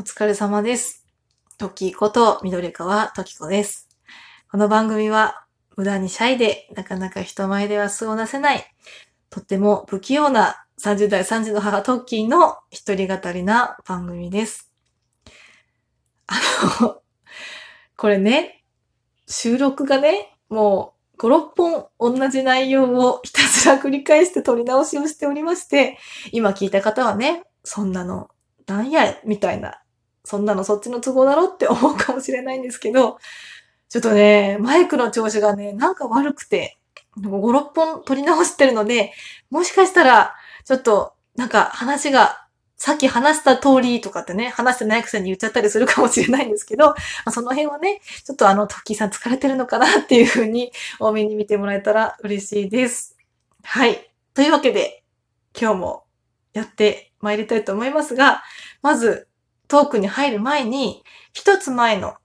お疲れ様です。トキこと緑川トキコです。この番組は無駄にシャイでなかなか人前では素を出せない、とっても不器用な30代3児の母トッキーの一人語りな番組です。あの、これね、収録がね、もう5、6本同じ内容をひたすら繰り返して撮り直しをしておりまして、今聞いた方はね、そんなのなんや、みたいな。そんなのそっちの都合だろって思うかもしれないんですけど、ちょっとね、マイクの調子がね、なんか悪くて、5、6本撮り直してるので、もしかしたら、ちょっと、なんか話が、さっき話した通りとかってね、話してないくせに言っちゃったりするかもしれないんですけど、あ、その辺はね、ちょっとあの、トッキーさん疲れてるのかなっていうふうに、多めに見てもらえたら嬉しいです。はい。というわけで、今日もやって参りたいと思いますが、まずトークに入る前に、一つ前の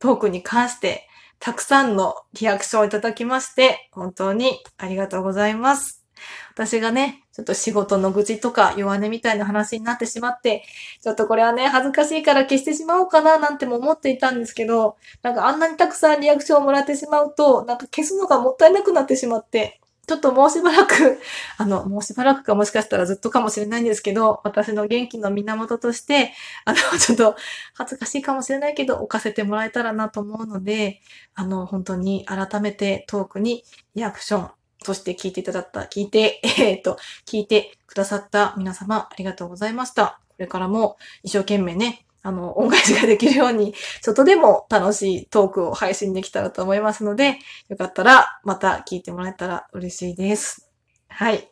トークに関して、たくさんのリアクションをいただきまして、本当にありがとうございます。私がね、ちょっと仕事の愚痴とか弱音みたいな話になってしまって、ちょっとこれはね、恥ずかしいから消してしまおうかななんても思っていたんですけど、なんかあんなにたくさんリアクションをもらってしまうと、なんか消すのがもったいなくなってしまって、ちょっともうしばらく、あの、もうしばらくかもしかしたらずっとかもしれないんですけど、私の元気の源として、あの、ちょっと恥ずかしいかもしれないけど、置かせてもらえたらなと思うので、あの、本当に改めてトークにリアクション、そして聞いていただった、聞いて、えっ、と、聞いてくださった皆様、ありがとうございました。これからも一生懸命ね、あの、恩返しができるように、ちょっとでも楽しいトークを配信できたらと思いますので、よかったらまた聞いてもらえたら嬉しいです。はい。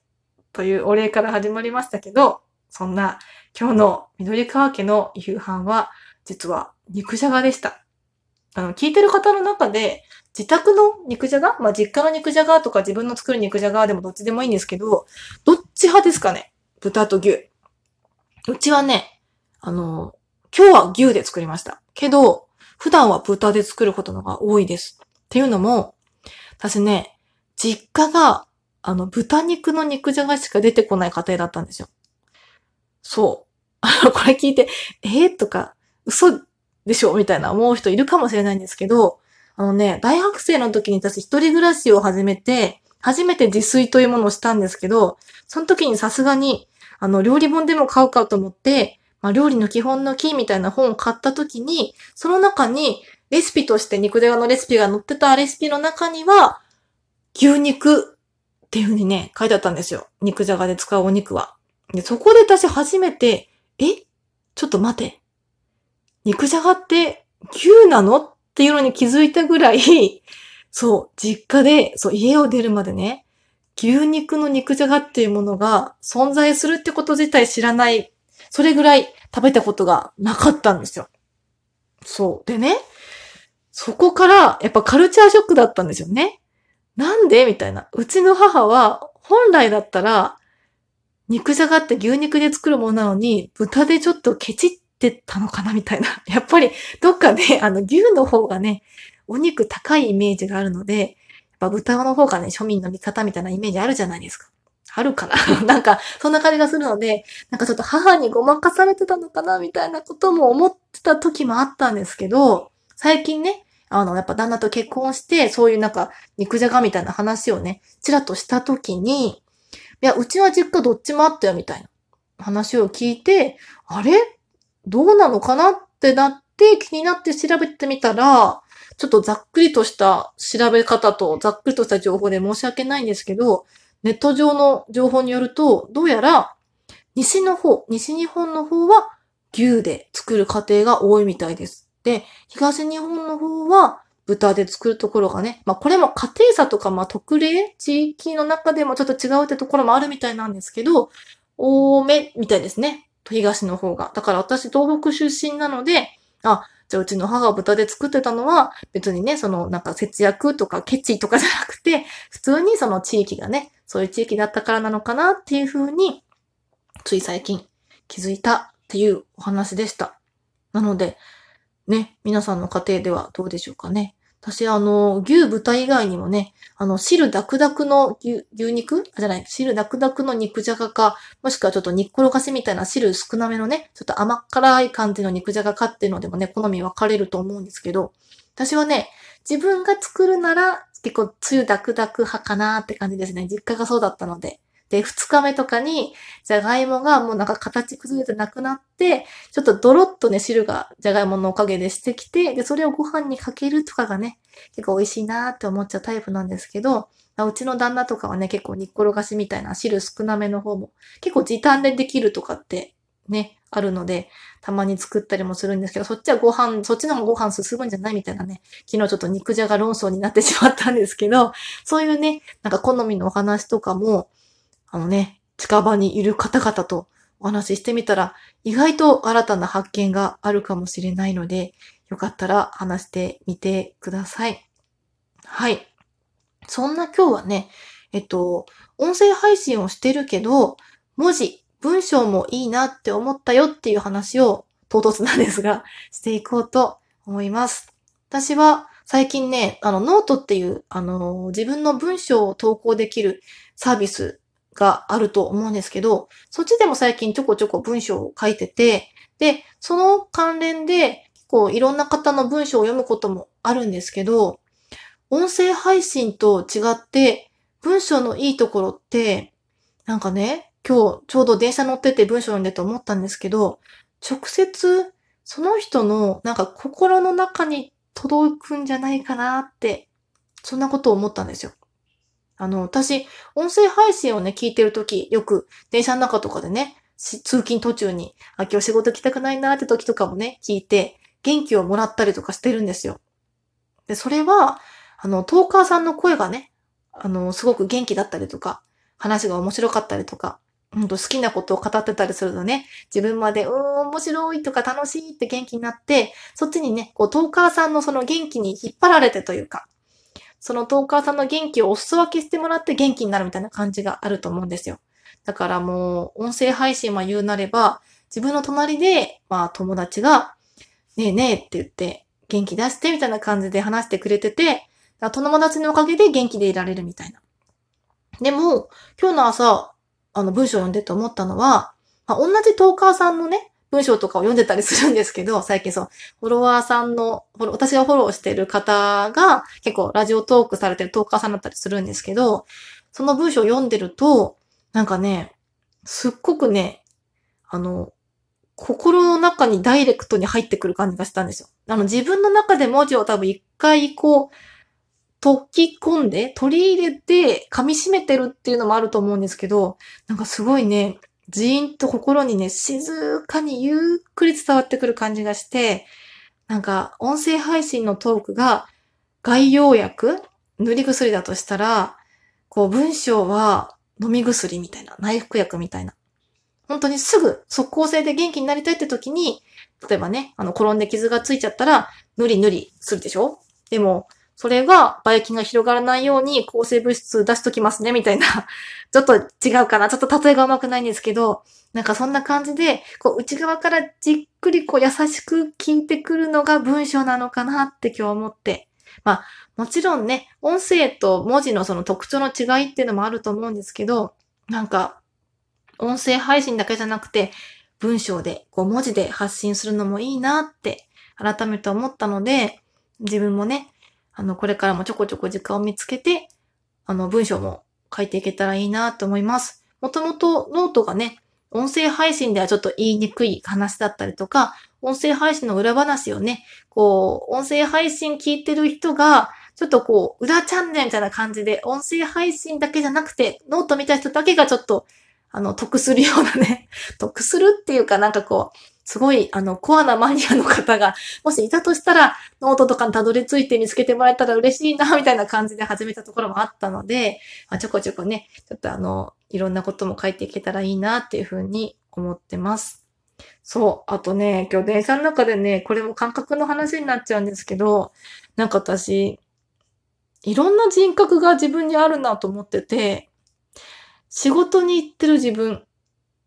というお礼から始まりましたけど、そんな今日の緑川家の夕飯は、実は肉じゃがでした。あの、聞いてる方の中で、自宅の肉じゃがまあ、実家の肉じゃがとか自分の作る肉じゃがでもどっちでもいいんですけど、どっち派ですかね？豚と牛。うちはね、あの、今日は牛で作りました。けど、普段は豚で作ることのが多いです。っていうのも、私ね、実家が、あの、豚肉の肉じゃがしか出てこない家庭だったんですよ。そう。あの、これ聞いて、えー、とか、嘘でしょ？みたいな思う人いるかもしれないんですけど、あのね、大学生の時に私一人暮らしを始めて、初めて自炊というものをしたんですけど、その時にさすがに、あの、料理本でも買うかと思って、まあ、料理の基本のキーみたいな本を買った時に、その中にレシピとして肉じゃがのレシピが載ってたレシピの中には、牛肉っていう風にね、書いてあったんですよ。肉じゃがで使うお肉は。で、そこで私初めて、え？ちょっと待て。肉じゃがって牛なのっていうのに気づいたぐらい、そう、実家で、そう、家を出るまでね、牛肉の肉じゃがっていうものが存在するってこと自体知らない。それぐらい食べたことがなかったんですよ。そう。でね、そこからやっぱカルチャーショックだったんですよね。なんでみたいな。うちの母は本来だったら肉じゃがって牛肉で作るものなのに豚でちょっとケチってたのかなみたいな。やっぱりどっかであの牛の方がね、お肉高いイメージがあるので、やっぱ豚の方がね、庶民の味方みたいなイメージあるじゃないですか。あるかな？なんか、そんな感じがするので、なんかちょっと母にごまかされてたのかなみたいなことも思ってた時もあったんですけど、最近ね、あの、やっぱ旦那と結婚して、そういうなんか、肉じゃがみたいな話をね、ちらっとした時に、いや、うちは実家どっちもあったよ、みたいな話を聞いて、あれ？どうなのかなってなって、気になって調べてみたら、ちょっとざっくりとした調べ方とざっくりとした情報で申し訳ないんですけど、ネット上の情報によると、どうやら、西の方、西日本の方は牛で作る家庭が多いみたいです。で、東日本の方は豚で作るところがね、まあこれも家庭差とか、まあ特例、地域の中でもちょっと違うってところもあるみたいなんですけど、多めみたいですね。東の方が。だから私東北出身なので、あ、じゃあうちの母が豚で作ってたのは、別にね、そのなんか節約とかケチとかじゃなくて、普通にその地域がね、そういう地域だったからなのかなっていうふうに、つい最近気づいたっていうお話でした。なので、ね、皆さんの家庭ではどうでしょうかね。私、あの、牛豚以外にもね、あの、汁ダクダクの牛牛肉？あ、じゃない、汁ダクダクの肉じゃがか、もしくはちょっと煮っころがしみたいな汁少なめのね、ちょっと甘辛い感じの肉じゃがかっていうのでもね、好み分かれると思うんですけど、私はね、自分が作るなら、結構、つゆダクダク派かなって感じですね。実家がそうだったので。で、二日目とかに、じゃがいもがもうなんか形崩れてなくなって、ちょっとドロッとね、汁がじゃがいものおかげでしてきて、で、それをご飯にかけるとかがね、結構美味しいなーって思っちゃうタイプなんですけど、うちの旦那とかはね、結構煮っころがしみたいな汁少なめの方も、結構時短でできるとかってね、あるので、たまに作ったりもするんですけど、そっちはご飯、そっちの方がご飯進むんじゃないみたいなね、昨日ちょっと肉じゃが論争になってしまったんですけど、そういうね、なんか好みのお話とかも、あのね、近場にいる方々とお話ししてみたら、意外と新たな発見があるかもしれないので、よかったら話してみてください。はい。そんな今日はね、えっと、音声配信をしてるけど、文字、文章もいいなって思ったよっていう話を唐突なんですが、していこうと思います。私は最近ね、あの、ノートっていう、あの、自分の文章を投稿できるサービスがあると思うんですけど、そっちでも最近ちょこちょこ文章を書いてて、で、その関連で、結構いろんな方の文章を読むこともあるんですけど、音声配信と違って、文章のいいところって、なんかね、今日ちょうど電車乗ってて文章読んでて思ったんですけど、直接その人のなんか心の中に届くんじゃないかなって、そんなことを思ったんですよ。あの、私、音声配信をね、聞いてるとき、よく電車の中とかでね、通勤途中に、あ、今日仕事来たくないなって時とかもね、聞いて、元気をもらったりとかしてるんですよ。で、それは、あの、トーカーさんの声がね、あの、すごく元気だったりとか、話が面白かったりとか、うんと好きなことを語ってたりするとね、自分まで、うーん、面白いとか楽しいって元気になって、そっちにね、こう、トーカーさんのその元気に引っ張られてというか、そのトーカーさんの元気をお裾分けしてもらって元気になるみたいな感じがあると思うんですよ。だからもう、音声配信は言うなれば、自分の隣で、まあ友達が、ねえねえって言って、元気出してみたいな感じで話してくれてて、友達のおかげで元気でいられるみたいな。でも、今日の朝、あの文章を読んでて思ったのは、まあ、同じトーカーさんのね、文章とかを読んでたりするんですけど、最近そう、フォロワーさんの、私がフォローしてる方が結構ラジオトークされてるトーカーさんだったりするんですけど、その文章を読んでると、なんかね、すっごくね、あの、心の中にダイレクトに入ってくる感じがしたんですよ。あの、自分の中で文字を多分一回こう、溶き込んで、取り入れて、噛み締めてるっていうのもあると思うんですけど、なんかすごいね、じーんと心にね、静かにゆっくり伝わってくる感じがして、なんか、音声配信のトークが概要薬塗り薬だとしたら、こう文章は飲み薬みたいな、内服薬みたいな。本当にすぐ即効性で元気になりたいって時に、例えばね、あの、転んで傷がついちゃったら、ぬりぬりするでしょ？でも、それが、ばい菌が広がらないように抗生物質出しときますね、みたいな。ちょっと違うかな。ちょっと例えがうまくないんですけど、なんかそんな感じで、こう、内側からじっくりこう、優しく聞いてくるのが文章なのかなって今日思って。まあ、もちろんね、音声と文字のその特徴の違いっていうのもあると思うんですけど、なんか、音声配信だけじゃなくて、文章で、こう文字で発信するのもいいなって改めて思ったので、自分もね、あの、これからもちょこちょこ時間を見つけて、あの、文章も書いていけたらいいなと思います。もともとノートがね、音声配信ではちょっと言いにくい話だったりとか、音声配信の裏話をね、こう、音声配信聞いてる人が、ちょっとこう、裏チャンネルみたいな感じで、音声配信だけじゃなくて、ノート見た人だけがちょっと、あの、得するようなね、得するっていうかなんかこう、すごい、あの、コアなマニアの方が、もしいたとしたら、ノートとかにたどり着いて見つけてもらえたら嬉しいな、みたいな感じで始めたところもあったので、まあ、ちょこちょこね、ちょっとあの、いろんなことも書いていけたらいいな、っていうふうに思ってます。そう。あとね、今日電車の中でね、これも感覚の話になっちゃうんですけど、なんか私、いろんな人格が自分にあるなと思ってて、仕事に行ってる自分、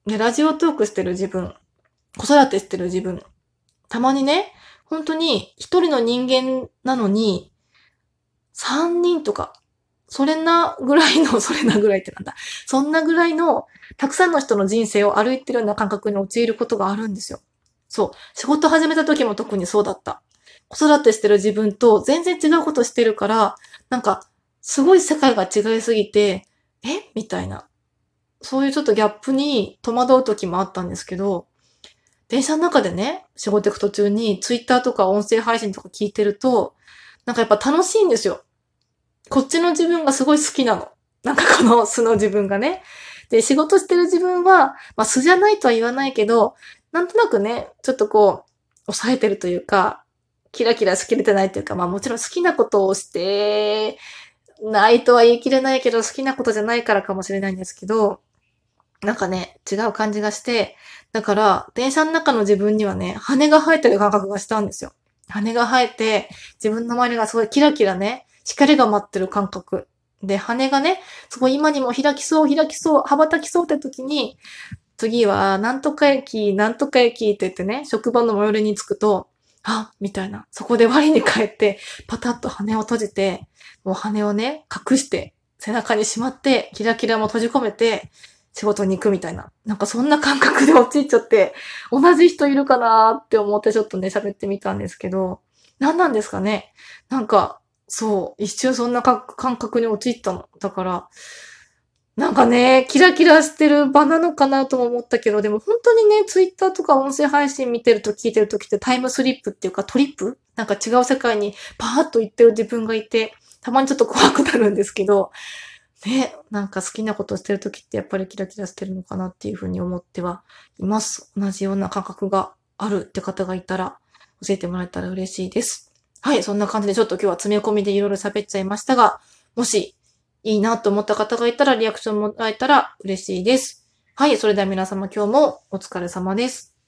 で、ラジオトークしてる自分、子育てしてる自分。たまにね、本当に一人の人間なのに、3人とか、それなぐらいの、それなぐらいってなんだ。そんなぐらいの、たくさんの人の人生を歩いてるような感覚に陥ることがあるんですよ。そう。仕事始めた時も特にそうだった。子育てしてる自分と全然違うことしてるから、なんか、すごい世界が違いすぎて、え？みたいな。そういうちょっとギャップに戸惑う時もあったんですけど、電車の中でね、仕事行く途中にツイッターとか音声配信とか聞いてると、なんかやっぱ楽しいんですよ。こっちの自分がすごい好きなの。なんかこの素の自分がね。で、仕事してる自分は、まあ素じゃないとは言わないけど、なんとなくね、ちょっとこう、抑えてるというか、キラキラしきれてないというか、まあもちろん好きなことをしてないとは言い切れないけど、好きなことじゃないからかもしれないんですけど、なんかね、違う感じがして、だから、電車の中の自分にはね、羽が生えてる感覚がしたんですよ。羽が生えて、自分の周りがすごいキラキラね、光が待ってる感覚。で、羽がね、すごい今にも開きそう、開きそう、羽ばたきそうって時に、次は、なんとか駅、なんとか駅って言ってね、職場の最寄りに着くと、あみたいな。そこで割に帰って、パタッと羽を閉じて、もう羽をね、隠して、背中にしまって、キラキラも閉じ込めて、仕事に行くみたいな。なんかそんな感覚で陥っちゃって、同じ人いるかなって思ってちょっとね、喋ってみたんですけど、何なんですかねなんか、そう、一瞬そんな感覚に陥ったの。だから、なんかね、キラキラしてる場なのかなとも思ったけど、でも本当にね、ツイッターとか音声配信見てると聞いてるときってタイムスリップっていうかトリップ？なんか違う世界にパーッと行ってる自分がいて、たまにちょっと怖くなるんですけど、ね、なんか好きなことしてるときってやっぱりキラキラしてるのかなっていうふうに思ってはいます。同じような感覚があるって方がいたら教えてもらえたら嬉しいです。はい、そんな感じでちょっと今日は詰め込みでいろいろ喋っちゃいましたが、もしいいなと思った方がいたらリアクションもらえたら嬉しいです。はい。それでは皆様今日もお疲れ様です。